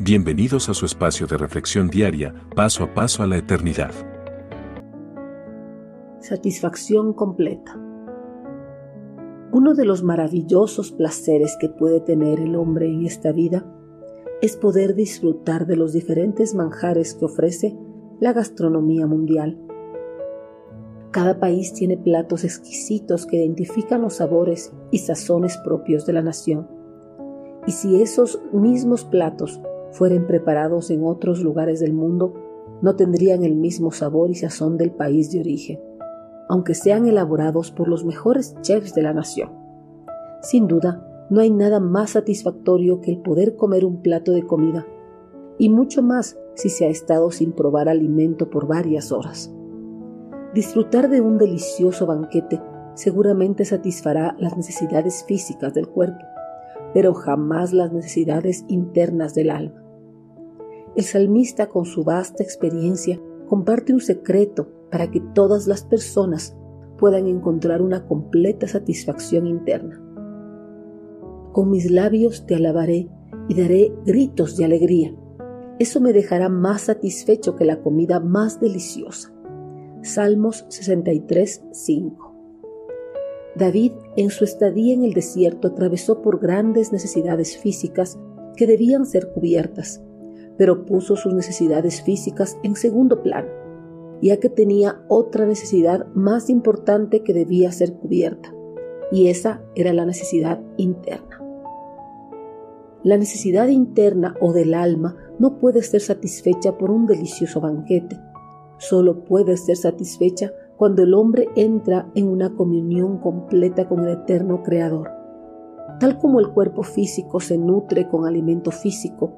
Bienvenidos a su espacio de reflexión diaria, paso a paso a la eternidad. Satisfacción completa. Uno de los maravillosos placeres que puede tener el hombre en esta vida es poder disfrutar de los diferentes manjares que ofrece la gastronomía mundial. Cada país tiene platos exquisitos que identifican los sabores y sazones propios de la nación. Y si esos mismos platos fueren preparados en otros lugares del mundo, no tendrían el mismo sabor y sazón del país de origen, aunque sean elaborados por los mejores chefs de la nación. Sin duda, no hay nada más satisfactorio que el poder comer un plato de comida, y mucho más si se ha estado sin probar alimento por varias horas. Disfrutar de un delicioso banquete seguramente satisfará las necesidades físicas del cuerpo, pero jamás las necesidades internas del alma. El salmista con su vasta experiencia comparte un secreto para que todas las personas puedan encontrar una completa satisfacción interna. Con mis labios te alabaré y daré gritos de alegría. Eso me dejará más satisfecho que la comida más deliciosa. Salmos 63, 5. David en su estadía en el desierto atravesó por grandes necesidades físicas que debían ser cubiertas pero puso sus necesidades físicas en segundo plano, ya que tenía otra necesidad más importante que debía ser cubierta, y esa era la necesidad interna. La necesidad interna o del alma no puede ser satisfecha por un delicioso banquete, solo puede ser satisfecha cuando el hombre entra en una comunión completa con el eterno Creador. Tal como el cuerpo físico se nutre con alimento físico,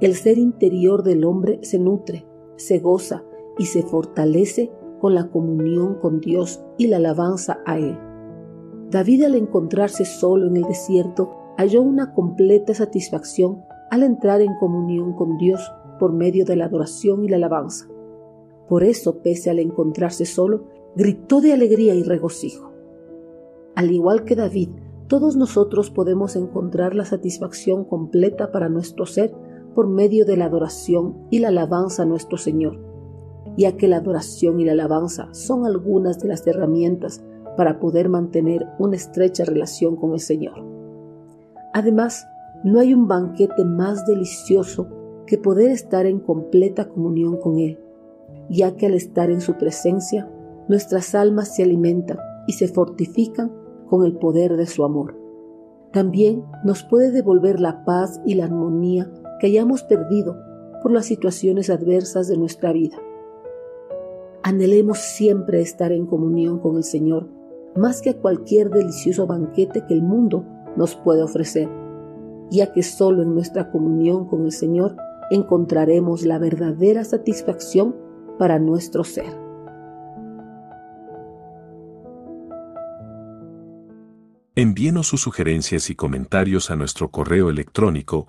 el ser interior del hombre se nutre, se goza y se fortalece con la comunión con Dios y la alabanza a Él. David al encontrarse solo en el desierto halló una completa satisfacción al entrar en comunión con Dios por medio de la adoración y la alabanza. Por eso, pese al encontrarse solo, gritó de alegría y regocijo. Al igual que David, todos nosotros podemos encontrar la satisfacción completa para nuestro ser por medio de la adoración y la alabanza a nuestro Señor, ya que la adoración y la alabanza son algunas de las herramientas para poder mantener una estrecha relación con el Señor. Además, no hay un banquete más delicioso que poder estar en completa comunión con Él, ya que al estar en su presencia, nuestras almas se alimentan y se fortifican con el poder de su amor. También nos puede devolver la paz y la armonía que hayamos perdido por las situaciones adversas de nuestra vida. Anhelemos siempre estar en comunión con el Señor, más que a cualquier delicioso banquete que el mundo nos puede ofrecer, ya que solo en nuestra comunión con el Señor encontraremos la verdadera satisfacción para nuestro ser. Envíenos sus sugerencias y comentarios a nuestro correo electrónico